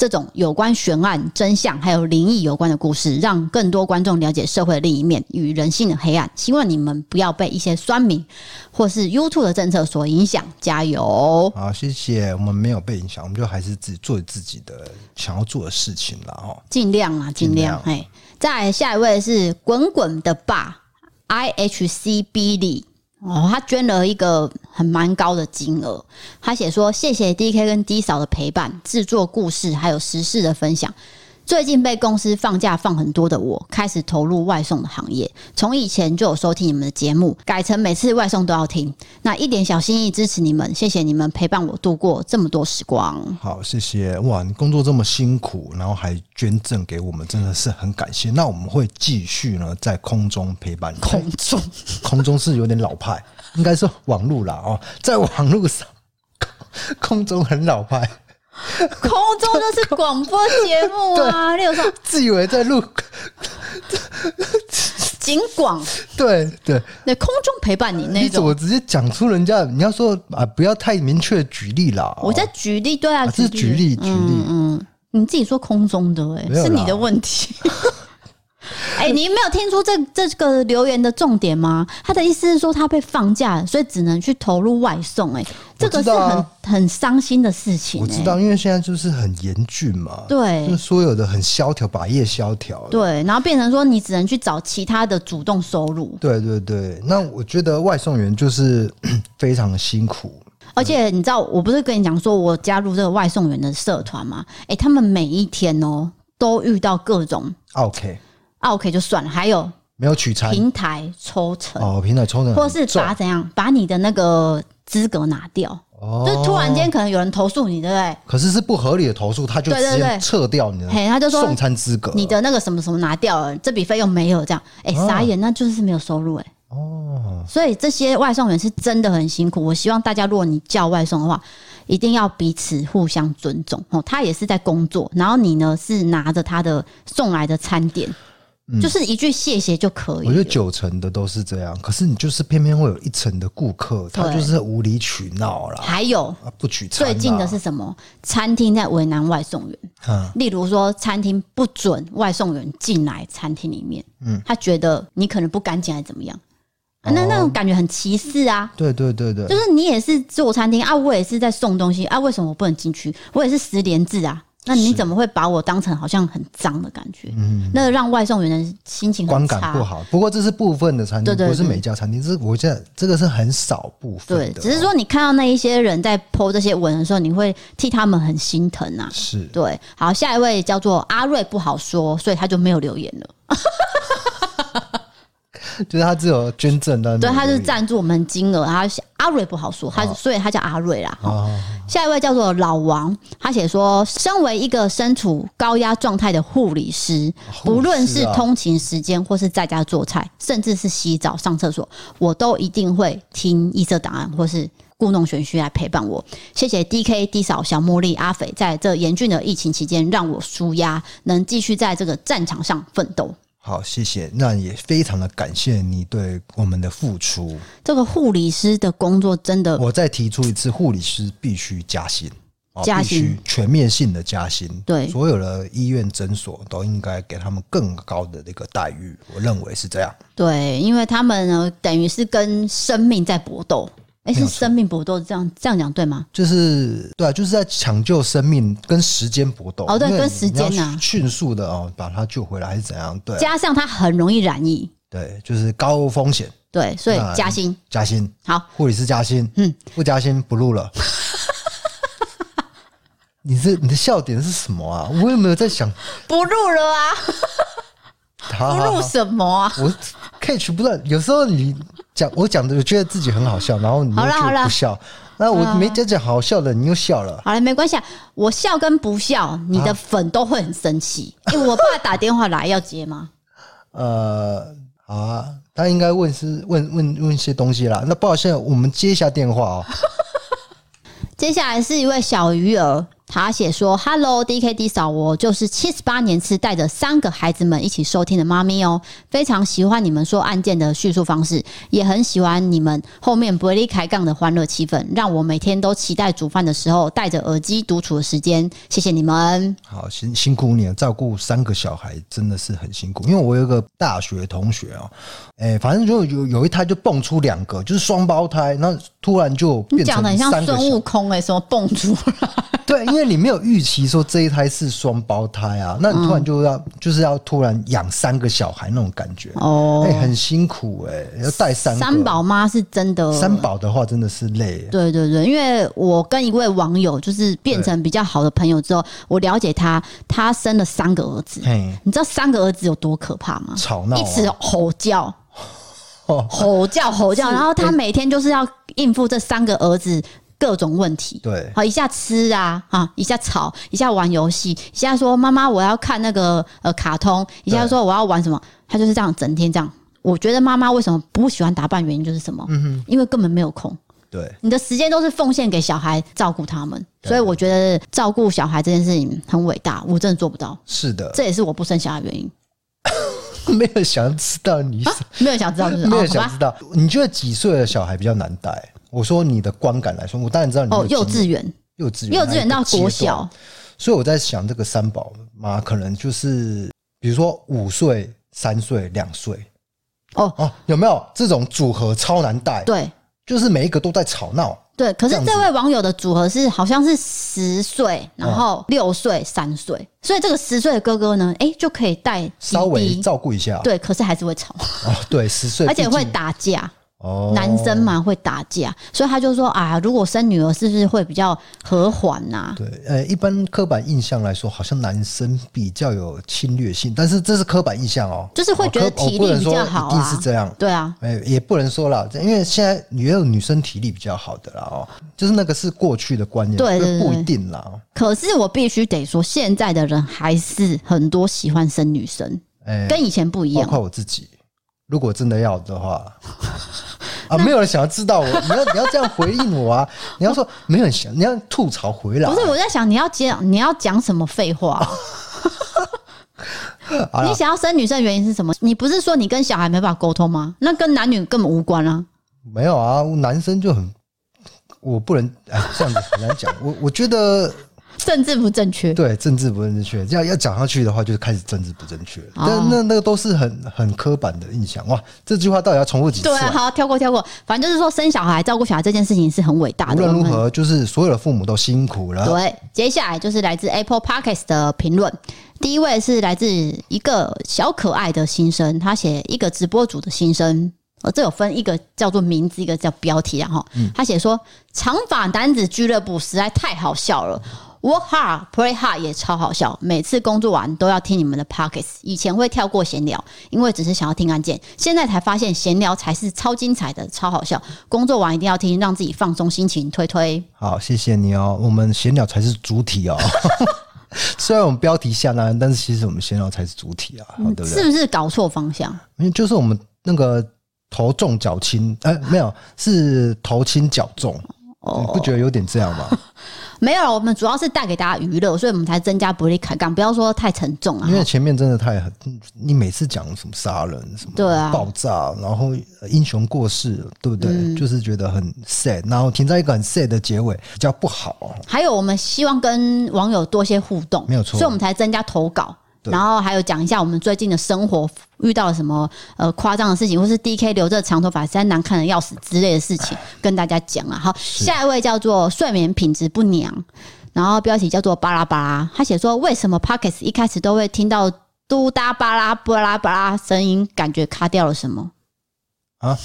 这种有关悬案、真相还有灵异有关的故事，让更多观众了解社会的另一面与人性的黑暗。希望你们不要被一些酸民或是 YouTube 的政策所影响，加油！好，谢谢。我们没有被影响，我们就还是自己做自己的想要做的事情了哈。尽量啊，尽量。哎，再下一位是滚滚的爸，IHC Billy。哦，他捐了一个很蛮高的金额。他写说：“谢谢 DK 跟 D 嫂的陪伴，制作故事还有时事的分享。最近被公司放假放很多的我，开始投入外送的行业。从以前就有收听你们的节目，改成每次外送都要听。那一点小心意支持你们，谢谢你们陪伴我度过这么多时光。好，谢谢哇！你工作这么辛苦，然后还捐赠给我们，真的是很感谢。那我们会继续呢，在空中陪伴你。空中，空中是有点老派，应该是网路啦哦，在网路上，空中很老派。空中就是广播节目啊，例如说自以为在录 景广，对对那，空中陪伴你那种，你怎么直接讲出人家？你要说啊，不要太明确举例啦。我在举例，对啊，这是举例举例，嗯，嗯，你自己说空中的，哎，是你的问题。哎、欸，你没有听出这这个留言的重点吗？他的意思是说他被放假，所以只能去投入外送。哎，这个是很很伤心的事情。我知道，因为现在就是很严峻嘛，对，就是所有的很萧条，把业萧条，对，然后变成说你只能去找其他的主动收入。对对对，那我觉得外送员就是 非常的辛苦，而且你知道，我不是跟你讲说我加入这个外送员的社团吗？哎，他们每一天哦都遇到各种 OK。啊，OK 就算了，还有没有取餐平台抽成。哦，平台抽成，或是把怎样把你的那个资格拿掉，哦，就突然间可能有人投诉你，对不对？可是是不合理的投诉，他就直接撤掉你的，嘿，他就说送餐资格，你的那个什么什么拿掉了，这笔费用没有这样，哎，傻眼，那就是没有收入，哎，哦，所以这些外送员是真的很辛苦。我希望大家，如果你叫外送的话，一定要彼此互相尊重。哦。他也是在工作，然后你呢是拿着他的送来的餐点。就是一句谢谢就可以。我觉得九成的都是这样，可是你就是偏偏会有一成的顾客，他就是无理取闹啦。还有不取餐。最近的是什么？餐厅在为难外送员。嗯，例如说，餐厅不准外送员进来餐厅里面。嗯，他觉得你可能不干净，还是怎么样？那那种感觉很歧视啊。对对对对，就是你也是做餐厅啊，我也是在送东西啊，为什么我不能进去？我也是十连制啊。那你怎么会把我当成好像很脏的感觉？嗯，那让外送员的心情，观感不好。不过这是部分的餐厅，不是每家餐厅。这是我觉得这个是很少部分的。对，只是说你看到那一些人在 po 这些文的时候，你会替他们很心疼啊。是对。好，下一位叫做阿瑞，不好说，所以他就没有留言了。就是他只有捐赠的，对，他是赞助我们金额。他阿瑞不好说，他所以他叫阿瑞啦。好，下一位叫做老王，他写说，身为一个身处高压状态的护理师，不论是通勤时间，或是在家做菜，甚至是洗澡、上厕所，我都一定会听异色档案，或是故弄玄虚来陪伴我。谢谢 DK、D 嫂、小茉莉、阿肥，在这严峻的疫情期间，让我舒压，能继续在这个战场上奋斗。好，谢谢。那也非常的感谢你对我们的付出。这个护理师的工作真的，我再提出一次，护理师必须加薪，加薪，全面性的加薪。对，所有的医院诊所都应该给他们更高的那个待遇。我认为是这样。对，因为他们呢，等于是跟生命在搏斗。哎，是生命搏斗，这样这样讲对吗？就是对啊，就是在抢救生命跟时间搏斗。哦，对，跟时间啊，迅速的哦，把他救回来还是怎样？对，加上他很容易染疫，对，就是高风险。对，所以加薪，加薪。好，护理师加薪，嗯，不加薪不录了。你这你的笑点是什么啊？我有没有在想不录了啊？不录什么啊？我 catch 不到，有时候你。讲我讲的，我觉得自己很好笑，然后你又不笑，那我没讲讲好笑的，你又笑了。好了，没关系，我笑跟不笑，你的粉都会很生气。因为我爸打电话来要接吗？呃，好啊，他应该问是问问问一些东西啦。那不好意思，我们接一下电话哦。接下来是一位小鱼儿。他写说：“Hello，DKD 嫂，我就是七十八年次带着三个孩子们一起收听的妈咪哦，非常喜欢你们说案件的叙述方式，也很喜欢你们后面不离开杠的欢乐气氛，让我每天都期待煮饭的时候戴着耳机独处的时间。谢谢你们。好，辛辛苦你了，照顾三个小孩真的是很辛苦。因为我有一个大学同学哦，哎，反正就有有一胎就蹦出两个，就是双胞胎，那突然就变成你讲的很像孙悟空哎、欸，什么蹦出来？对，因为你没有预期说这一胎是双胞胎啊，那你突然就要、嗯、就是要突然养三个小孩那种感觉哦，哎、欸，很辛苦哎、欸，要带三个。三宝妈是真的，三宝的话真的是累。对对对，因为我跟一位网友就是变成比较好的朋友之后，我了解他，他生了三个儿子，你知道三个儿子有多可怕吗？吵闹、啊，一直吼叫，吼叫吼叫，然后他每天就是要应付这三个儿子。各种问题，对，好一下吃啊，哈，一下吵，一下玩游戏，一下说妈妈我要看那个呃卡通，一下说我要玩什么，他就是这样整天这样。我觉得妈妈为什么不喜欢打扮，原因就是什么？嗯哼，因为根本没有空。对，你的时间都是奉献给小孩照顾他们，所以我觉得照顾小孩这件事情很伟大，我真的做不到。是的，这也是我不生小孩的原因。没有想知道你、啊，没有想知道，就是，没有想知道。你觉得几岁的小孩比较难带？我说你的观感来说，我当然知道你哦，幼稚园，幼稚园，幼稚园到国小，所以我在想，这个三宝妈可能就是，比如说五岁、三岁、两岁，哦哦，有没有这种组合超难带？对，就是每一个都在吵闹。对，可是这位网友的组合是好像是十岁，然后六岁、三岁，所以这个十岁的哥哥呢，哎，就可以带稍微照顾一下。对，可是还是会吵。哦，对，十岁，而且会打架。哦，男生嘛会打架，所以他就说啊，如果生女儿是不是会比较和缓呐、啊？对，呃，一般刻板印象来说，好像男生比较有侵略性，但是这是刻板印象哦，就是会觉得体力比较好、啊，一定是这样。对啊，哎，也不能说了，因为现在也有女生体力比较好的啦哦，就是那个是过去的观念，对，不一定啦。可是我必须得说，现在的人还是很多喜欢生女生，哎，跟以前不一样。包括我自己，如果真的要的话。啊，没有人想要知道我，你要你要这样回应我啊！你要说没有人想，你要吐槽回来。不是，我在想你要讲你要讲什么废话？你想要生女生的原因是什么？你不是说你跟小孩没办法沟通吗？那跟男女根本无关啊。没有啊，男生就很，我不能哎，这样子很难讲。我我觉得。政治不正确，对，政治不正确。要要讲下去的话，就是开始政治不正确。但那那个都是很很刻板的印象哇！这句话到底要重复几次？对，好，跳过跳过。反正就是说，生小孩、照顾小孩这件事情是很伟大的。无论如何，就是所有的父母都辛苦了。对，接下来就是来自 Apple Podcast 的评论。第一位是来自一个小可爱的新生，他写一个直播主的新生。呃，这有分一个叫做名字，一个叫标题，然后他写说：“长发男子俱乐部实在太好笑了。” Work hard, play hard 也超好笑，每次工作完都要听你们的 pockets，。以前会跳过闲聊，因为只是想要听案件，现在才发现闲聊才是超精彩的，超好笑。工作完一定要听，让自己放松心情。推推，好，谢谢你哦。我们闲聊才是主体哦，虽然我们标题下单，但是其实我们闲聊才是主体啊，对不对？是不是搞错方向？因为就是我们那个头重脚轻，哎，没有，是头轻脚重，你不觉得有点这样吗？没有，我们主要是带给大家娱乐，所以我们才增加不利开杠，不要说太沉重啊。因为前面真的太很，你每次讲什么杀人什么，对啊，爆炸，然后英雄过世，对不对？嗯、就是觉得很 sad，然后停在一个很 sad 的结尾，比较不好。还有，我们希望跟网友多些互动，没有错，所以我们才增加投稿。然后还有讲一下我们最近的生活遇到了什么呃夸张的事情，或是 DK 留着长头发实在难看的要死之类的事情，跟大家讲啊。好，下一位叫做睡眠品质不良，然后标题叫做巴拉巴拉，他写说，为什么 Podcast 一开始都会听到嘟哒巴拉巴拉巴拉声音，感觉卡掉了什么啊？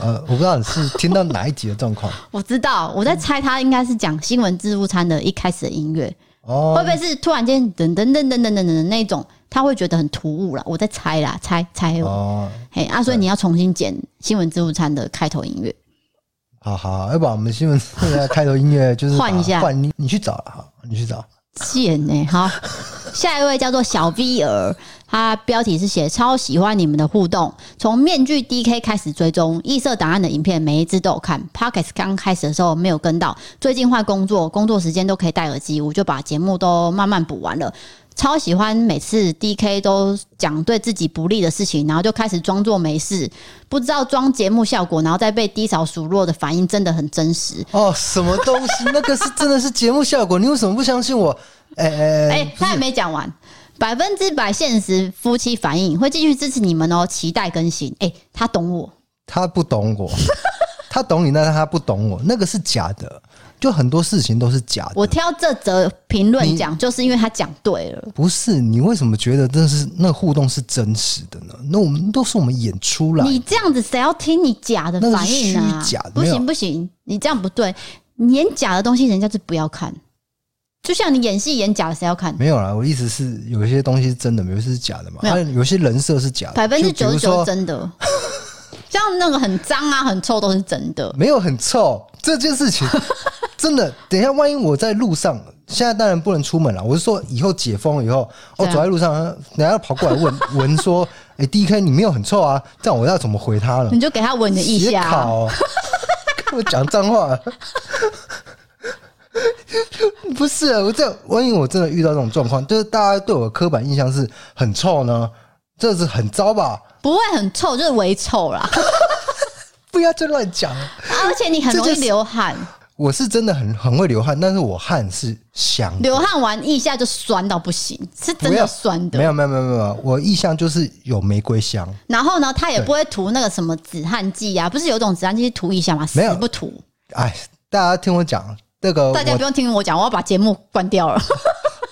呃，我不知道你是听到哪一集的状况。我知道，我在猜他应该是讲新闻自助餐的一开始的音乐。哦，会不会是突然间等等等等等等等那种？他会觉得很突兀了。我在猜啦，猜猜哦。嘿啊，所以你要重新剪新闻自助餐的开头音乐。好好，要把我们新闻开头音乐就是换一下，换你你去找了哈，你去找。贱呢、欸。好，下一位叫做小 V 儿，他标题是写超喜欢你们的互动，从面具 DK 开始追踪异色档案的影片，每一支都有看。Podcast 刚开始的时候没有跟到，最近换工作，工作时间都可以戴耳机，我就把节目都慢慢补完了。超喜欢每次 DK 都讲对自己不利的事情，然后就开始装作没事，不知道装节目效果，然后再被低潮数落的反应真的很真实哦。什么东西？那个是真的是节目效果？你为什么不相信我？哎哎 哎，他还没讲完，百分之百现实夫妻反应会继续支持你们哦，期待更新。哎，他懂我，他不懂我，他懂你，但是他不懂我，那个是假的。就很多事情都是假的。我挑这则评论讲，就是因为他讲对了。不是你为什么觉得这是那互动是真实的呢？那我们都是我们演出来。你这样子谁要听你假的反应呢？虚假的，不行不行，你这样不对。你演假的东西，人家就不要看。就像你演戏演假的，谁要看？没有啦，我意思是有一些东西是真的，有些是假的嘛。有，有些人设是假的，百分之九十九真的。像那个很脏啊、很臭都是真的。没有很臭这件事情。真的，等一下，万一我在路上，现在当然不能出门了。我是说，以后解封了以后，我走在路上，人家跑过来问 闻说：“哎，DK，你没有很臭啊？”这样我要怎么回他了？你就给他闻你的腋下、啊。我讲脏话，不是啊，我这样，万一我真的遇到这种状况，就是大家对我的刻板印象是很臭呢，这是很糟吧？不会很臭，就是微臭啦。不要再乱讲，而且你很容易流汗。我是真的很很会流汗，但是我汗是香的。流汗完腋下就酸到不行，是真的酸的。没有没有没有没有，我腋下就是有玫瑰香。然后呢，他也不会涂那个什么止汗剂啊，不是有种止汗剂涂腋下吗？没有，不涂。哎，大家听我讲这个，大家不用听我讲，我要把节目关掉了。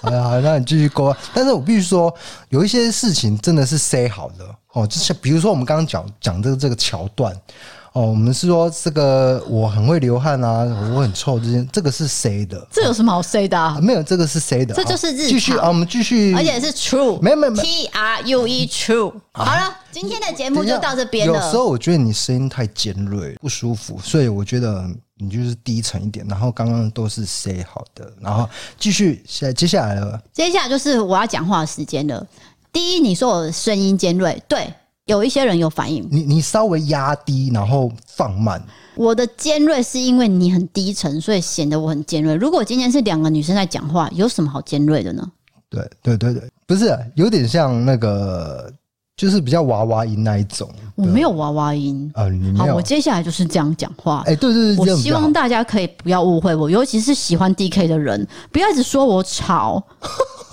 好 呀，好，那你继续说。但是我必须说，有一些事情真的是 say 好的哦，就像比如说我们刚刚讲讲这个这个桥段。哦，我们是说这个我很会流汗啊，我很臭，这些这个是谁的？这有什么好 say 的、啊？没有，这个是谁的？这就是日常。继续啊，我们继续，而且是 true，没有没有，T R U E true。好了，今天的节目就到这边了。有时候我觉得你声音太尖锐，不舒服，所以我觉得你就是低沉一点。然后刚刚都是 say 好的，然后继续下接下来了。接下来就是我要讲话的时间了。第一，你说我的声音尖锐，对。有一些人有反应，你你稍微压低，然后放慢。我的尖锐是因为你很低沉，所以显得我很尖锐。如果今天是两个女生在讲话，有什么好尖锐的呢？对对对对，不是有点像那个，就是比较娃娃音那一种。我没有娃娃音啊。好，我接下来就是这样讲话。哎，对对对，我希望大家可以不要误会我，尤其是喜欢 DK 的人，不要一直说我吵。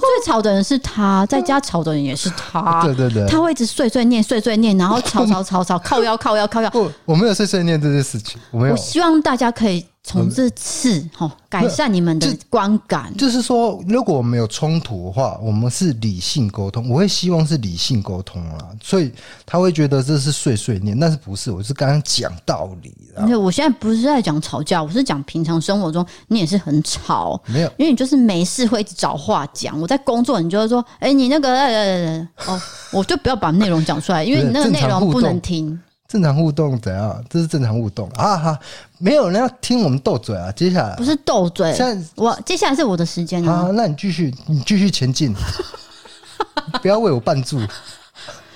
最吵的人是他，在家吵的人也是他。对对对，他会一直碎碎念、碎碎念，然后吵吵吵吵，靠腰靠腰靠腰。不，我没有碎碎念这件事情，我没有。我希望大家可以。从这次哈改善你们的观感，就是说，如果我们有冲突的话，我们是理性沟通。我会希望是理性沟通啦，所以他会觉得这是碎碎念，但是不是？我是刚刚讲道理。而且我现在不是在讲吵架，我是讲平常生活中你也是很吵，没有，因为你就是没事会一直找话讲。我在工作，你就会说，哎，你那个哦，我就不要把内容讲出来，因为你那个内容不能听。正常互动怎样？这是正常互动啊！哈，没有人要听我们斗嘴啊！接下来不是斗嘴，现在我接下来是我的时间啊！那你继续，你继续前进，不要为我绊住，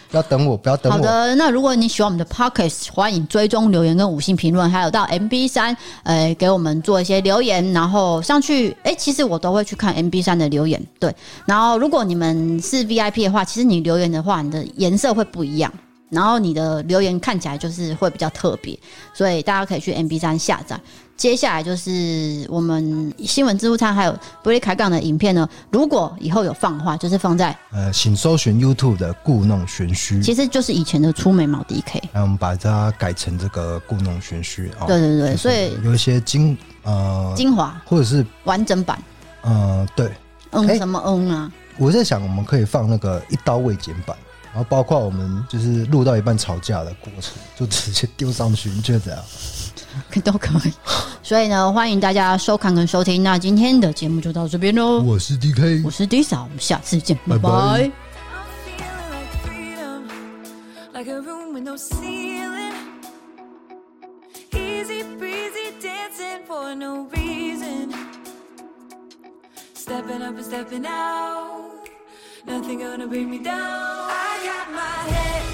不要等我，不要等我。好的，那如果你喜欢我们的 p o c k e t 欢迎追踪留言跟五星评论，还有到 MB 三，呃，给我们做一些留言，然后上去。哎，其实我都会去看 MB 三的留言，对。然后如果你们是 VIP 的话，其实你留言的话，你的颜色会不一样。然后你的留言看起来就是会比较特别，所以大家可以去 M B 站下载。接下来就是我们新闻自助餐还有不列开杠的影片呢。如果以后有放的话，就是放在呃，请搜寻 YouTube 的故弄玄虚，其实就是以前的粗眉毛 DK。那我们把它改成这个故弄玄虚啊。对对对，所以有一些精呃精华或者是完整版。嗯、呃，对。嗯，什么嗯啊？我在想，我们可以放那个一刀未剪版。然后包括我们就是录到一半吵架的过程，就直接丢上去，你觉得怎样？都可以。所以呢，欢迎大家收看跟收听。那今天的节目就到这边喽。我是 DK，我是 Disa，我们下次见，拜拜。stepping up and stepping out. Nothing gonna bring me down. I got my head.